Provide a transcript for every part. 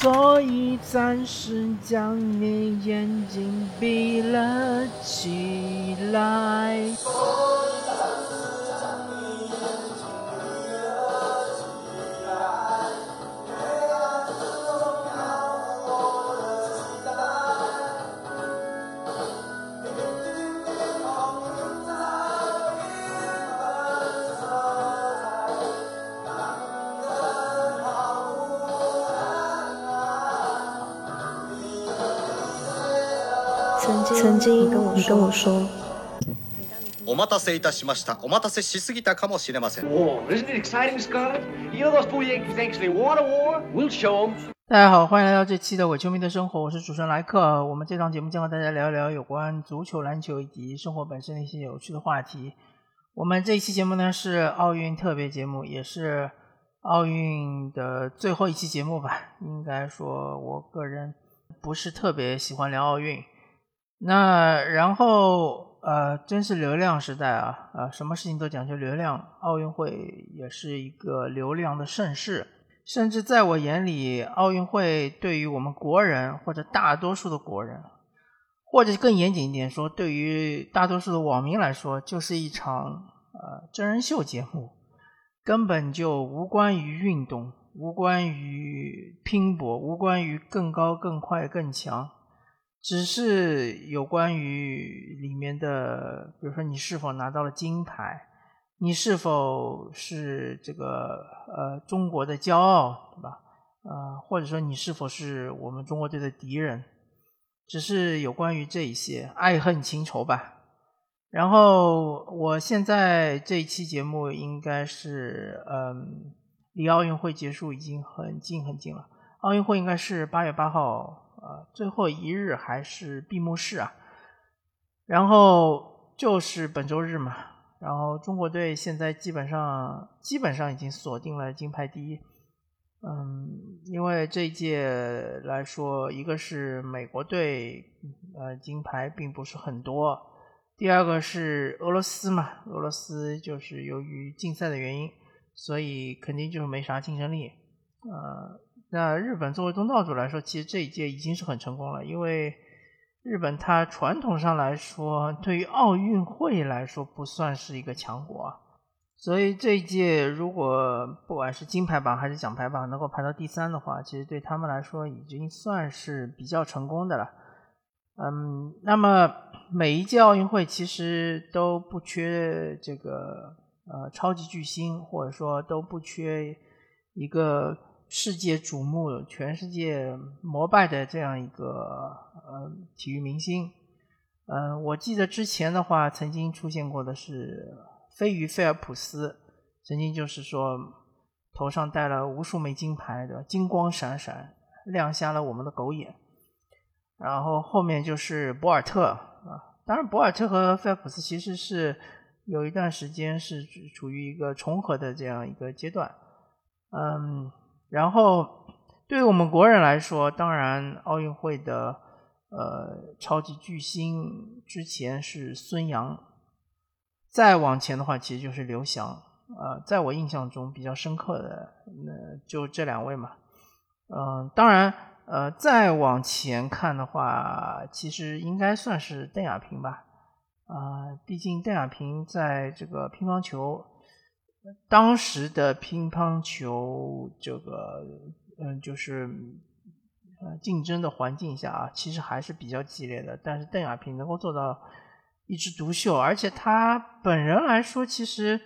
所以暂时将你眼睛闭了起来。曾经你跟我说，お待たせいたしました。お待たせしすぎたかもしれません。 War, isn't it exciting, Scarlett? You know those fool Yankees actually want a war? We'll show them. 大家好，欢迎来到这期的伪球迷的生活，我是主持人莱克。我们这档节目将和大家聊一聊有关足球、篮球以及生活本身的一些有趣的话题。我们这一期节目呢是奥运特别节目，也是奥运的最后一期节目吧。应该说，我个人不是特别喜欢聊奥运。 那然后呃，真是流量时代啊啊，什么事情都讲究流量，奥运会也是一个流量的盛世。甚至在我眼里，奥运会对于我们国人或者大多数的国人，或者更严谨一点说，对于大多数的网民来说，就是一场呃真人秀节目，根本就无关于运动，无关于拼搏，无关于更高、更快、更强，只是有关于里面的，比如说你是否拿到了金牌。你是否是这个呃中国的骄傲，对吧？呃，或者说你是否是我们中国队的敌人？只是有关于这一些爱恨情仇吧。然后我现在这一期节目应该是嗯，离奥运会结束已经很近很近了。奥运会应该是八月八号，最后一日还是闭幕式啊？然后就是本周日嘛。然后中国队现在基本上基本上已经锁定了金牌第一，嗯，因为这一届来说，一个是美国队，呃，金牌并不是很多；第二个是俄罗斯嘛，俄罗斯就是由于竞赛的原因，所以肯定就是没啥竞争力。呃，那日本作为东道主来说，其实这一届已经是很成功了，因为。日本它传统上来说，对于奥运会来说不算是一个强国，所以这一届如果不管是金牌榜还是奖牌榜能够排到第三的话，其实对他们来说已经算是比较成功的了。嗯，那么每一届奥运会其实都不缺这个呃超级巨星，或者说都不缺一个。世界瞩目、全世界膜拜的这样一个呃体育明星，嗯、我记得之前的话曾经出现过的是飞鱼菲尔普斯，曾经就是说头上戴了无数枚金牌的，金光闪闪，亮瞎了我们的狗眼。然后后面就是博尔特啊，当然博尔特和菲尔普斯其实是有一段时间是处于一个重合的这样一个阶段，嗯。然后，对于我们国人来说，当然奥运会的呃超级巨星之前是孙杨，再往前的话，其实就是刘翔。呃，在我印象中比较深刻的，那就这两位嘛。嗯、呃，当然，呃，再往前看的话，其实应该算是邓亚萍吧。啊、呃，毕竟邓亚萍在这个乒乓球。当时的乒乓球这个，嗯，就是呃竞争的环境下啊，其实还是比较激烈的。但是邓亚萍能够做到一枝独秀，而且她本人来说，其实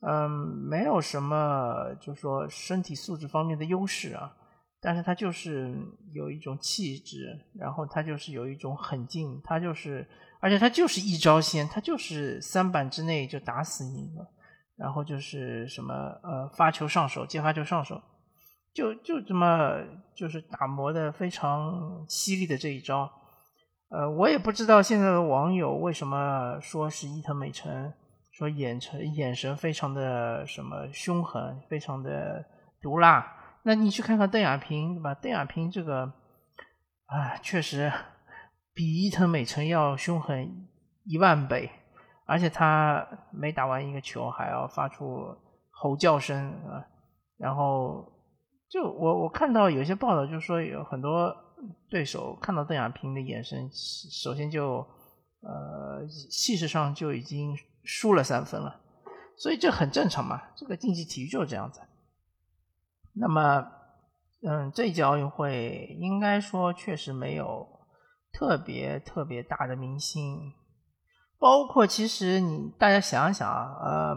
嗯没有什么，就是说身体素质方面的优势啊。但是她就是有一种气质，然后她就是有一种狠劲，她就是，而且她就是一招鲜，她就是三板之内就打死你了。然后就是什么呃发球上手，接发球上手，就就这么就是打磨的非常犀利的这一招，呃，我也不知道现在的网友为什么说是伊藤美诚，说眼神眼神非常的什么凶狠，非常的毒辣。那你去看看邓亚萍，对吧？邓亚萍这个啊，确实比伊藤美诚要凶狠一万倍。而且他每打完一个球还要发出吼叫声啊，然后就我我看到有些报道，就是说有很多对手看到邓亚萍的眼神，首先就呃气势上就已经输了三分了，所以这很正常嘛，这个竞技体育就是这样子。那么，嗯，这一届奥运会应该说确实没有特别特别大的明星，包括其实你大家想想啊，呃，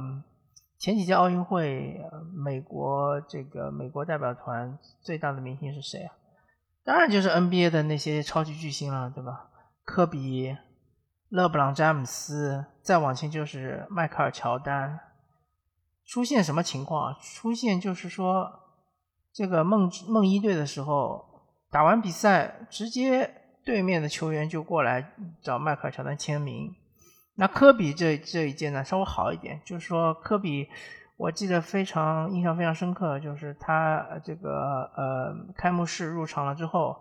前几届奥运会，美国这个美国代表团最大的明星是谁啊？当然就是 NBA 的那些超级巨星了，对吧？科比、勒布朗、詹姆斯，再往前就是迈克尔·乔丹。出现什么情况？出现就是说。这个梦梦一队的时候，打完比赛，直接对面的球员就过来找迈克尔乔丹签名。那科比这这一届呢，稍微好一点，就是说科比，我记得非常印象非常深刻，就是他这个呃开幕式入场了之后，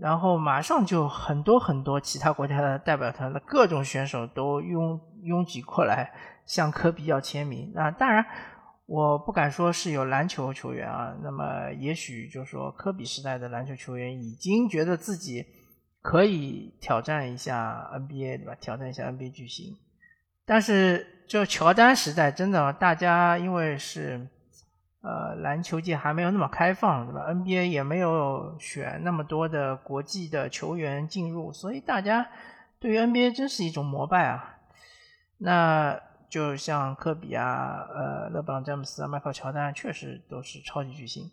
然后马上就很多很多其他国家的代表团的各种选手都拥拥挤过来向科比要签名。那当然。我不敢说是有篮球球员啊，那么也许就是说科比时代的篮球球员已经觉得自己可以挑战一下 NBA，对吧？挑战一下 NBA 巨星。但是就乔丹时代，真的大家因为是呃篮球界还没有那么开放，对吧？NBA 也没有选那么多的国际的球员进入，所以大家对于 NBA 真是一种膜拜啊。那。就像科比啊，呃，勒布朗詹姆斯啊，迈克尔乔丹，确实都是超级巨星。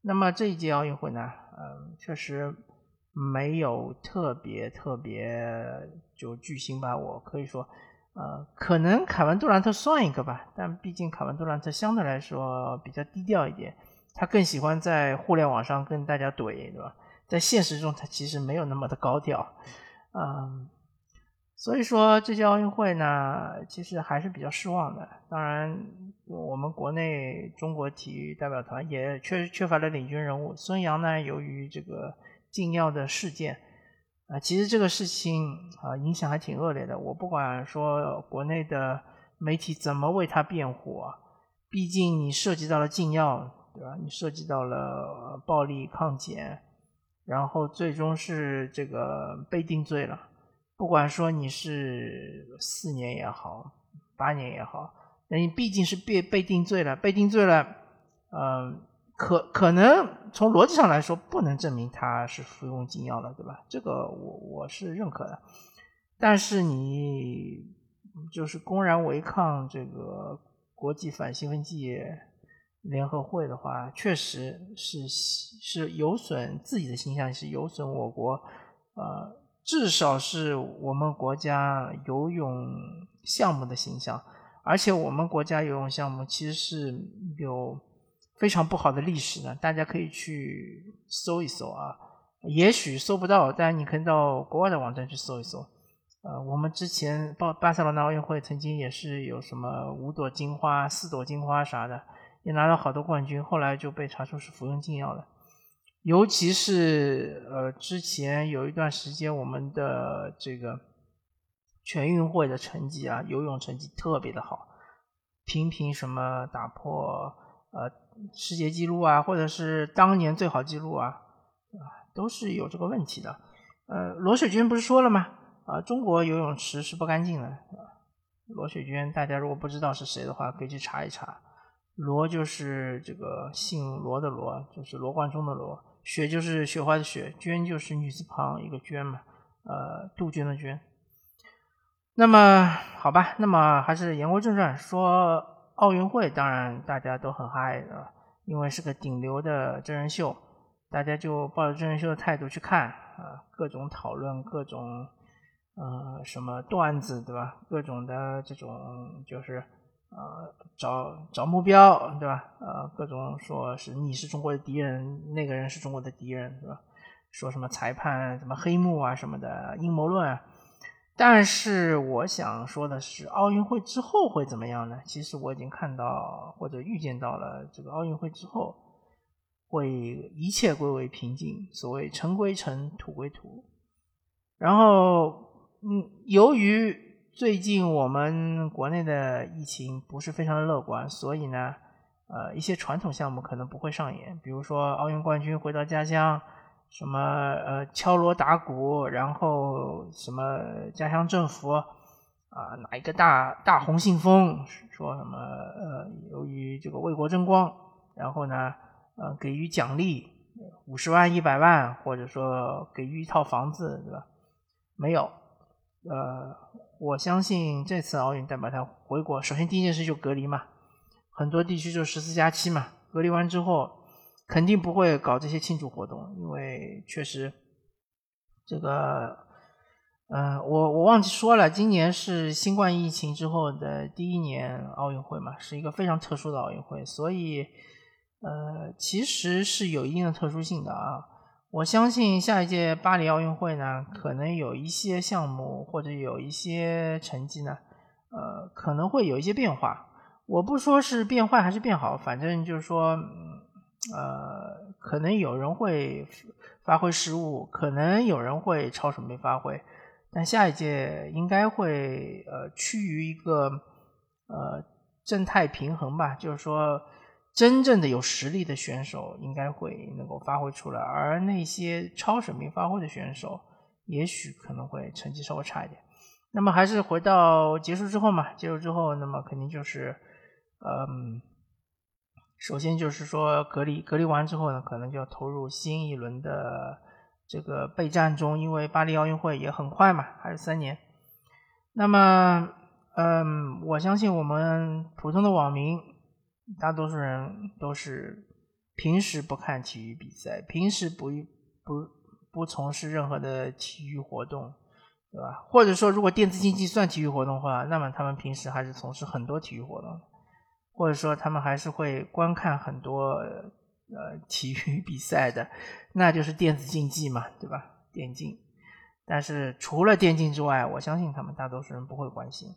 那么这一届奥运会呢，嗯，确实没有特别特别就巨星吧。我可以说，呃，可能凯文杜兰特算一个吧，但毕竟凯文杜兰特相对来说比较低调一点，他更喜欢在互联网上跟大家怼，对吧？在现实中他其实没有那么的高调，嗯。所以说这届奥运会呢，其实还是比较失望的。当然，我们国内中国体育代表团也确实缺乏了领军人物。孙杨呢，由于这个禁药的事件，啊，其实这个事情啊影响还挺恶劣的。我不管说国内的媒体怎么为他辩护啊，毕竟你涉及到了禁药，对吧？你涉及到了暴力抗检，然后最终是这个被定罪了。不管说你是四年也好，八年也好，那你毕竟是被被定罪了，被定罪了，嗯，可可能从逻辑上来说，不能证明他是服用禁药了，对吧？这个我我是认可的。但是你就是公然违抗这个国际反兴奋剂联合会的话，确实是是有损自己的形象，是有损我国，呃。至少是我们国家游泳项目的形象，而且我们国家游泳项目其实是有非常不好的历史呢，大家可以去搜一搜啊，也许搜不到，但你可以到国外的网站去搜一搜。呃，我们之前巴巴塞罗那奥运会曾经也是有什么五朵金花、四朵金花啥的，也拿了好多冠军，后来就被查出是服用禁药的。尤其是呃，之前有一段时间，我们的这个全运会的成绩啊，游泳成绩特别的好，频频什么打破呃世界纪录啊，或者是当年最好纪录啊，啊，都是有这个问题的。呃，罗水娟不是说了吗？啊，中国游泳池是不干净的。罗水娟，大家如果不知道是谁的话，可以去查一查。罗就是这个姓罗的罗，就是罗贯中的罗。雪就是雪花的雪，娟就是女字旁一个娟嘛，呃，杜鹃的鹃。那么好吧，那么还是言归正传，说奥运会，当然大家都很嗨的，因为是个顶流的真人秀，大家就抱着真人秀的态度去看啊，各种讨论，各种呃什么段子，对吧？各种的这种就是。呃，找找目标，对吧？呃，各种说是你是中国的敌人，那个人是中国的敌人，对吧？说什么裁判什么黑幕啊什么的阴谋论。但是我想说的是，奥运会之后会怎么样呢？其实我已经看到或者预见到了，这个奥运会之后会一切归为平静，所谓尘归尘，土归土。然后，嗯，由于。最近我们国内的疫情不是非常的乐观，所以呢，呃一些传统项目可能不会上演，比如说奥运冠军回到家乡，什么呃敲锣打鼓，然后什么家乡政府啊拿一个大大红信封，说什么呃由于这个为国争光，然后呢呃给予奖励五十万一百万，或者说给予一套房子，对吧？没有，呃，我相信这次奥运代表团回国，首先第一件事就隔离嘛，很多地区就十四加七嘛，隔离完之后肯定不会搞这些庆祝活动，因为确实这个，嗯、我我忘记说了，今年是新冠疫情之后的第一年奥运会嘛，是一个非常特殊的奥运会，所以呃，其实是有一定的特殊性的啊。我相信下一届巴黎奥运会呢，可能有一些项目或者有一些成绩呢，呃，可能会有一些变化。我不说是变坏还是变好，反正就是说，呃，可能有人会发挥失误，可能有人会超水平发挥，但下一届应该会呃趋于一个呃正态平衡吧，就是说。真正的有实力的选手应该会能够发挥出来，而那些超水平发挥的选手，也许可能会成绩稍微差一点。那么还是回到结束之后嘛，结束之后，那么肯定就是，嗯，首先就是说隔离，隔离完之后呢，可能就要投入新一轮的这个备战中，因为巴黎奥运会也很快嘛，还是三年。那么，嗯，我相信我们普通的网民。大多数人都是平时不看体育比赛，平时不不不从事任何的体育活动，对吧？或者说，如果电子竞技算体育活动的话，那么他们平时还是从事很多体育活动，或者说他们还是会观看很多呃体育比赛的，那就是电子竞技嘛，对吧？电竞。但是除了电竞之外，我相信他们大多数人不会关心，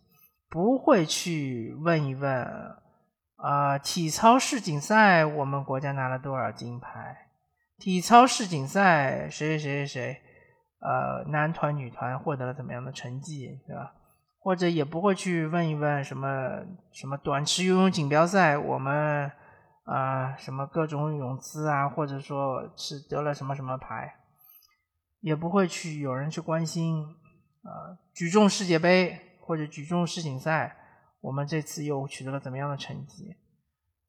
不会去问一问。啊、体操世锦赛我们国家拿了多少金牌？体操世锦赛谁谁谁谁谁，呃，男团女团获得了怎么样的成绩，对吧？或者也不会去问一问什么什么短池游泳锦标赛，我们啊、什么各种泳姿啊，或者说是得了什么什么牌，也不会去有人去关心啊、举重世界杯或者举重世锦赛。我们这次又取得了怎么样的成绩？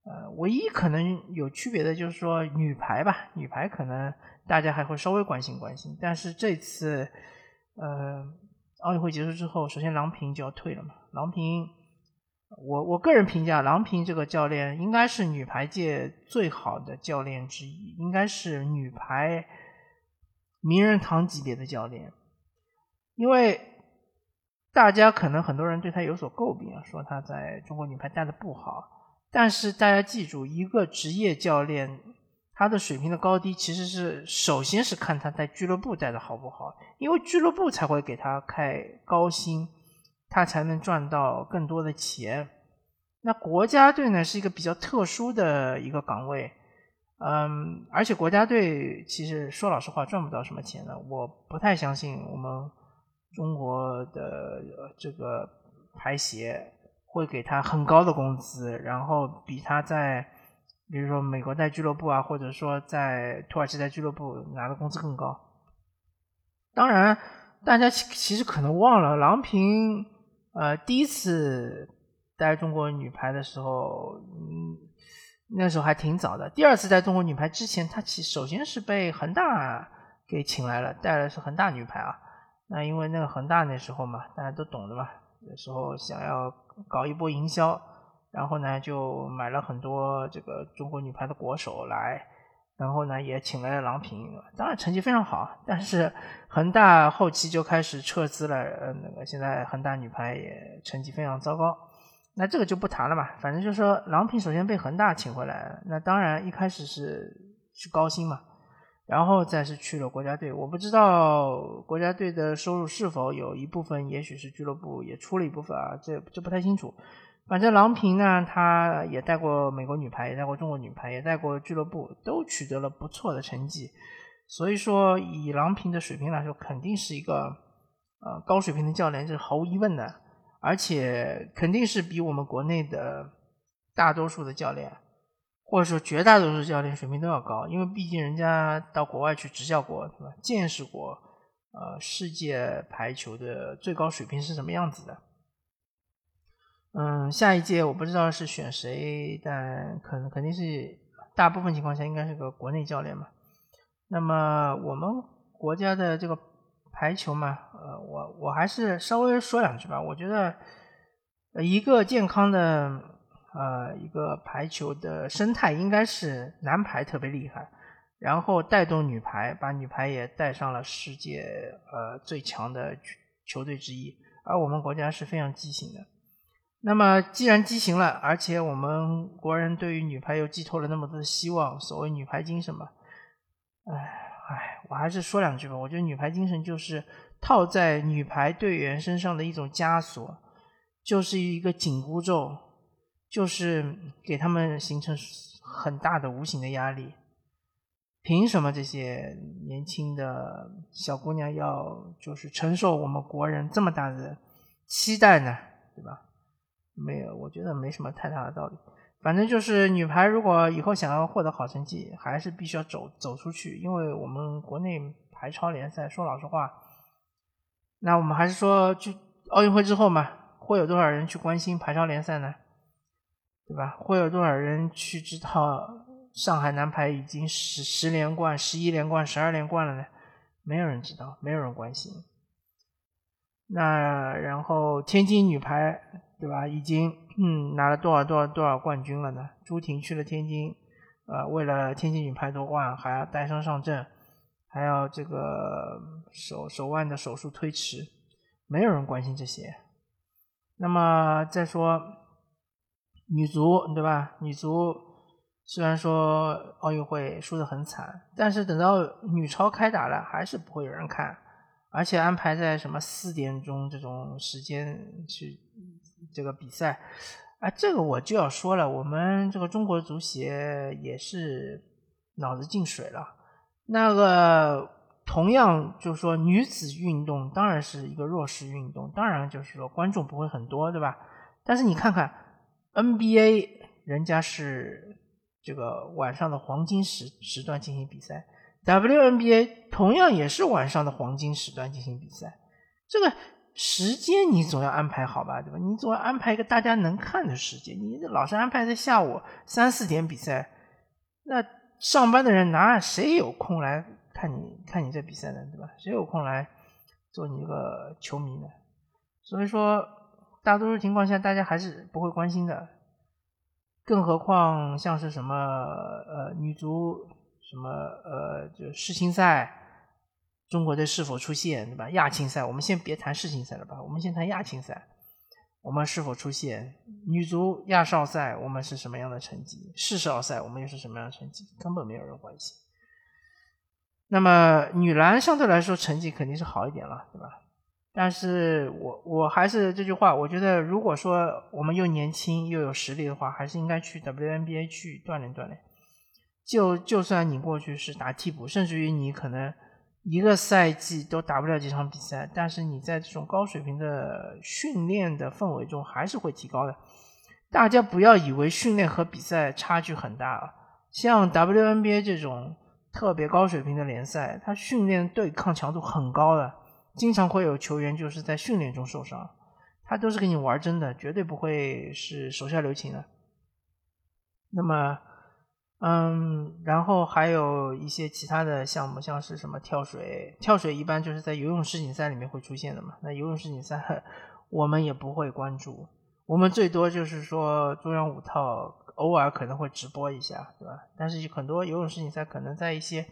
呃，唯一可能有区别的就是说女排吧，女排可能大家还会稍微关心关心。但是这次，呃，奥运会结束之后，首先郎平就要退了嘛。郎平，我我个人评价，郎平这个教练应该是女排界最好的教练之一，应该是女排名人堂级别的教练，因为。大家可能很多人对他有所诟病啊，说他在中国女排带的不好。但是大家记住，一个职业教练他的水平的高低，其实是首先是看他在俱乐部带的好不好，因为俱乐部才会给他开高薪，他才能赚到更多的钱。那国家队呢，是一个比较特殊的一个岗位，嗯，而且国家队其实说老实话赚不到什么钱的，我不太相信我们。中国的这个排协会给他很高的工资，然后比他在比如说美国在俱乐部啊，或者说在土耳其在俱乐部拿的工资更高。当然，大家其其实可能忘了，郎平呃第一次带中国女排的时候，嗯，那时候还挺早的。第二次带中国女排之前，他其首先是被恒大给请来了，带的是恒大女排啊。那因为那个恒大那时候嘛，大家都懂的嘛，那时候想要搞一波营销，然后呢就买了很多这个中国女排的国手来，然后呢也请来了郎平，当然成绩非常好，但是 恒大后期就开始撤资了，呃，那个现在恒大女排也成绩非常糟糕，那这个就不谈了嘛，反正就是说郎平首先被恒大请回来，那当然一开始是是高薪嘛。然后再是去了国家队，我不知道国家队的收入是否有一部分，也许是俱乐部也出了一部分啊，这这不太清楚。反正郎平呢，他也带过美国女排，也带过中国女排，也带过俱乐部，都取得了不错的成绩。所以说，以郎平的水平来说，肯定是一个呃高水平的教练，这是毫无疑问的。而且肯定是比我们国内的大多数的教练或者说绝大多数教练水平都要高，因为毕竟人家到国外去执教过，对吧？见识过，呃，世界排球的最高水平是什么样子的。嗯，下一届我不知道是选谁，但可能肯定是大部分情况下应该是个国内教练嘛。那么我们国家的这个排球嘛，呃，我我还是稍微说两句吧。我觉得一个健康的呃一个排球的生态应该是男排特别厉害，然后带动女排，把女排也带上了世界呃最强的球队之一。而我们国家是非常畸形的。那么既然畸形了，而且我们国人对于女排又寄托了那么多的希望，所谓女排精神嘛，哎哎，我还是说两句吧。我觉得女排精神就是套在女排队员身上的一种枷锁，就是一个紧箍咒，就是给他们形成很大的无形的压力。凭什么这些年轻的小姑娘要就是承受我们国人这么大的期待呢？对吧？没有，我觉得没什么太大的道理。反正就是女排，如果以后想要获得好成绩，还是必须要走走出去。因为我们国内排超联赛，说老实话，那我们还是说，就奥运会之后嘛，会有多少人去关心排超联赛呢？对吧？会有多少人去知道上海男排已经十十连冠、十一连冠、十二连冠了呢？没有人知道，没有人关心。那然后天津女排。对吧？已经嗯拿了多少多少多少冠军了呢？朱婷去了天津，呃，为了天津女排夺冠，还要带伤上阵，还要这个手手腕的手术推迟，没有人关心这些。那么再说女足，对吧？女足虽然说奥运会输得很惨，但是等到女超开打了，还是不会有人看，而且安排在什么四点钟这种时间去。这个比赛，啊，这个我就要说了，我们这个中国足协也是脑子进水了。那个同样就是说，女子运动当然是一个弱势运动，当然就是说观众不会很多，对吧？但是你看看 NBA，人家是这个晚上的黄金时时段进行比赛，WNBA 同样也是晚上的黄金时段进行比赛，这个。时间你总要安排好吧，对吧？你总要安排一个大家能看的时间。你老是安排在下午三四点比赛，那上班的人哪谁有空来看你看你这比赛呢，对吧？谁有空来做你一个球迷呢？所以说，大多数情况下大家还是不会关心的。更何况像是什么呃女足什么呃就世青赛。中国队是否出现，对吧？亚青赛，我们先别谈世青赛了吧，我们先谈亚青赛，我们是否出现？女足亚少赛，我们是什么样的成绩？世少赛，我们又是什么样的成绩？根本没有人关心。那么女篮相对来说成绩肯定是好一点了，对吧？但是我我还是这句话，我觉得如果说我们又年轻又有实力的话，还是应该去 WNBA 去锻炼锻炼。就就算你过去是打替补，甚至于你可能。一个赛季都打不了几场比赛，但是你在这种高水平的训练的氛围中，还是会提高的。大家不要以为训练和比赛差距很大啊，像 WNBA 这种特别高水平的联赛，它训练对抗强度很高的，经常会有球员就是在训练中受伤，他都是跟你玩真的，绝对不会是手下留情的。那么。嗯，然后还有一些其他的项目，像是什么跳水，跳水一般就是在游泳世锦赛里面会出现的嘛。那游泳世锦赛我们也不会关注，我们最多就是说中央五套偶尔可能会直播一下，对吧？但是很多游泳世锦赛可能在一些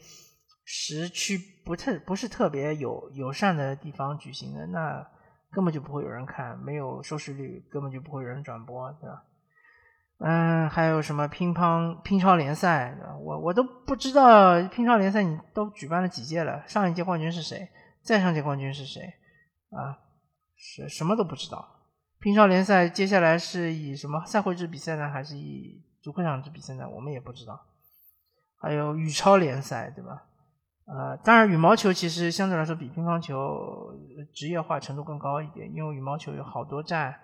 时区不特不是特别友友善的地方举行的，那根本就不会有人看，没有收视率，根本就不会有人转播，对吧？嗯，还有什么乒乓乒超联赛？我我都不知道乒超联赛你都举办了几届了？上一届冠军是谁？再上届冠军是谁？啊，是什么都不知道。乒超联赛接下来是以什么赛会制比赛呢，还是以主客场制比赛呢？我们也不知道。还有羽超联赛，对吧？呃，当然羽毛球其实相对来说比乒乓球职业化程度更高一点，因为羽毛球有好多站，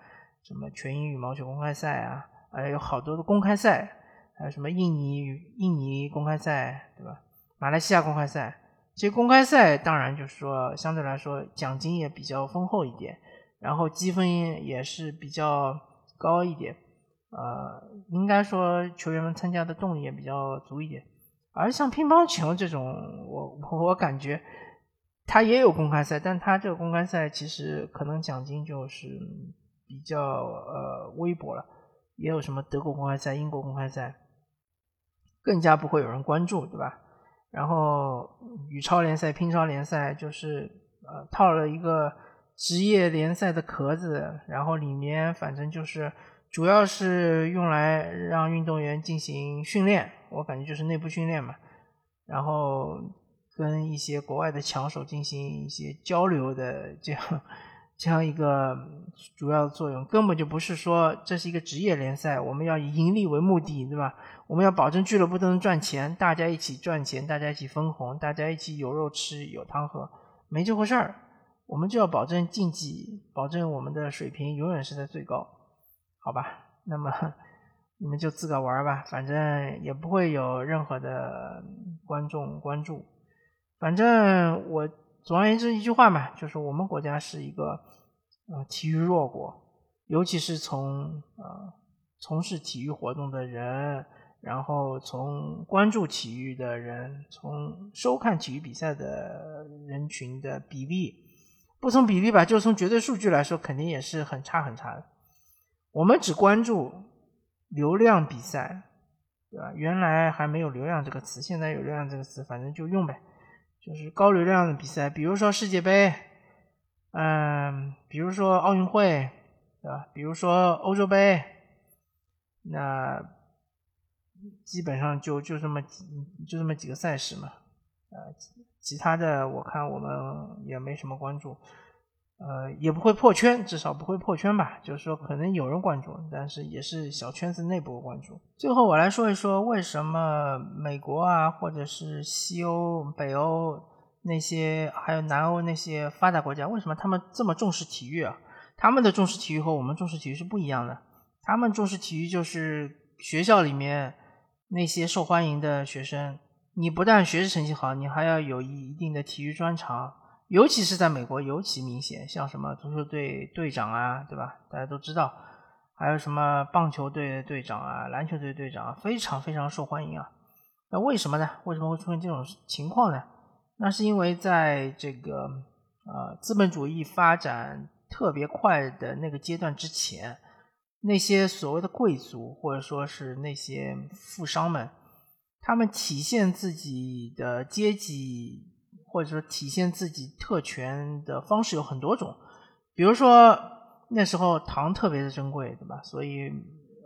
什么全英羽毛球公开赛啊。呃，有好多的公开赛，还有什么印尼印尼公开赛，对吧？马来西亚公开赛，这些公开赛当然就是说相对来说奖金也比较丰厚一点，然后积分也是比较高一点，呃，应该说球员们参加的动力也比较足一点。而像乒乓球这种，我我感觉它也有公开赛，但它这个公开赛其实可能奖金就是比较呃微薄了，也有什么德国公开赛、英国公开赛，更加不会有人关注，对吧？然后羽超联赛、乒超联赛就是呃套了一个职业联赛的壳子，然后里面反正就是主要是用来让运动员进行训练。我感觉就是内部训练嘛，然后跟一些国外的强手进行一些交流的这样这样一个主要作用，根本就不是说这是一个职业联赛，我们要以盈利为目的，对吧？我们要保证俱乐部都能赚钱，大家一起赚钱，大家一起分红，大家一起有肉吃有汤喝，没这回事儿。我们就要保证竞技，保证我们的水平永远是在最高，好吧？那么。你们就自个玩吧，反正也不会有任何的观众关注。反正我总而言之一句话嘛，就是我们国家是一个呃体育弱国，尤其是从呃从事体育活动的人，然后从关注体育的人，从收看体育比赛的人群的比例，不从比例吧，就从绝对数据来说，肯定也是很差很差的。我们只关注。流量比赛，对吧？原来还没有“流量”这个词，现在有“流量”这个词，反正就用呗。就是高流量的比赛，比如说世界杯，嗯，比如说奥运会，对吧？比如说欧洲杯，那基本上就就这么几就这么几个赛事嘛。呃，其他的我看我们也没什么关注。呃，也不会破圈，至少不会破圈吧。就是说，可能有人关注，但是也是小圈子内部关注。最后，我来说一说为什么美国啊，或者是西欧、北欧那些，还有南欧那些发达国家，为什么他们这么重视体育啊？他们的重视体育和我们重视体育是不一样的。他们重视体育，就是学校里面那些受欢迎的学生，你不但学习成绩好，你还要有一一定的体育专长。尤其是在美国尤其明显，像什么足球队队长啊，对吧？大家都知道，还有什么棒球队队长啊、篮球队队长啊，非常非常受欢迎啊。那为什么呢？为什么会出现这种情况呢？那是因为在这个呃资本主义发展特别快的那个阶段之前，那些所谓的贵族或者说是那些富商们，他们体现自己的阶级。或者说体现自己特权的方式有很多种，比如说那时候糖特别的珍贵，对吧？所以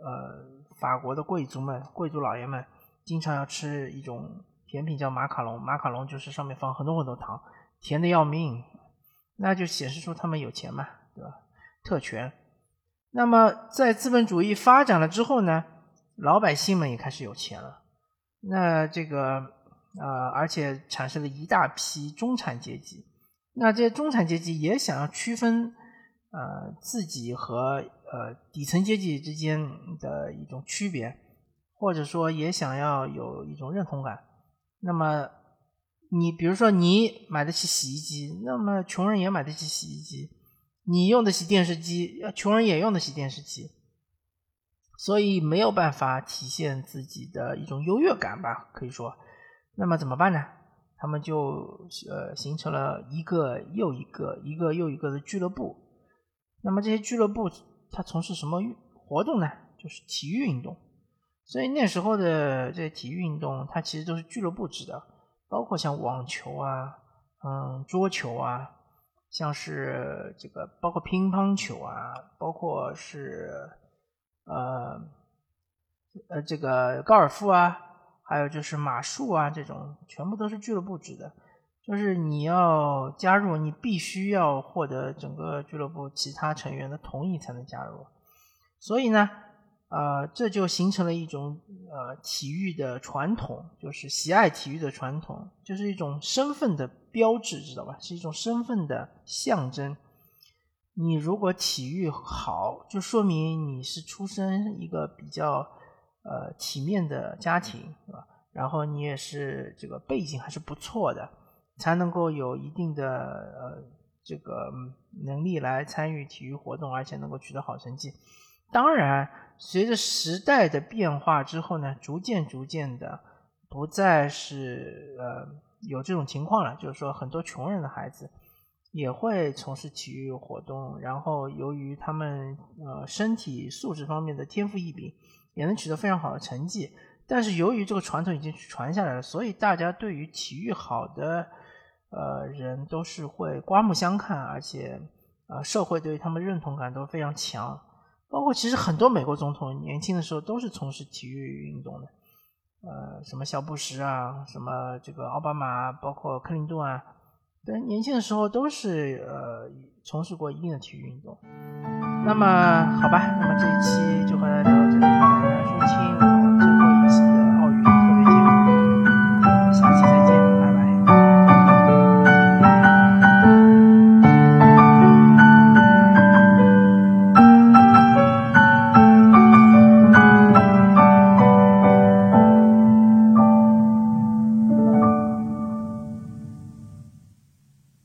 呃，法国的贵族们、贵族老爷们经常要吃一种甜品叫马卡龙，马卡龙就是上面放很多很多糖，甜的要命，那就显示出他们有钱嘛，对吧？特权。那么在资本主义发展了之后呢，老百姓们也开始有钱了，那这个。呃，而且产生了一大批中产阶级。那这些中产阶级也想要区分呃自己和呃底层阶级之间的一种区别，或者说也想要有一种认同感。那么你比如说你买得起洗衣机，那么穷人也买得起洗衣机；你用得起电视机，穷人也用得起电视机。所以没有办法体现自己的一种优越感吧，可以说。那么怎么办呢？他们就呃形成了一个又一个、一个又一个的俱乐部。那么这些俱乐部它从事什么活动呢？就是体育运动。所以那时候的这些体育运动，它其实都是俱乐部制的，包括像网球啊、嗯桌球啊，像是这个包括乒乓球啊，包括是呃呃这个高尔夫啊。还有就是马术啊，这种全部都是俱乐部制的，就是你要加入，你必须要获得整个俱乐部其他成员的同意才能加入。所以呢，呃，这就形成了一种呃体育的传统，就是喜爱体育的传统，就是一种身份的标志，知道吧？是一种身份的象征。你如果体育好，就说明你是出身一个比较。呃体面的家庭，是吧？然后你也是这个背景还是不错的，才能够有一定的呃这个能力来参与体育活动，而且能够取得好成绩。当然，随着时代的变化之后呢，逐渐逐渐的不再是呃有这种情况了，就是说很多穷人的孩子也会从事体育活动，然后由于他们呃身体素质方面的天赋异禀，也能取得非常好的成绩。但是由于这个传统已经传下来了，所以大家对于体育好的呃人都是会刮目相看，而且呃社会对于他们认同感都非常强。包括其实很多美国总统年轻的时候都是从事体育运动的，呃，什么小布什啊，什么这个奥巴马，包括克林顿啊，等，年轻的时候都是呃从事过一定的体育运动。那么好吧，那么这一期就和大家聊到这里，感谢大家收听。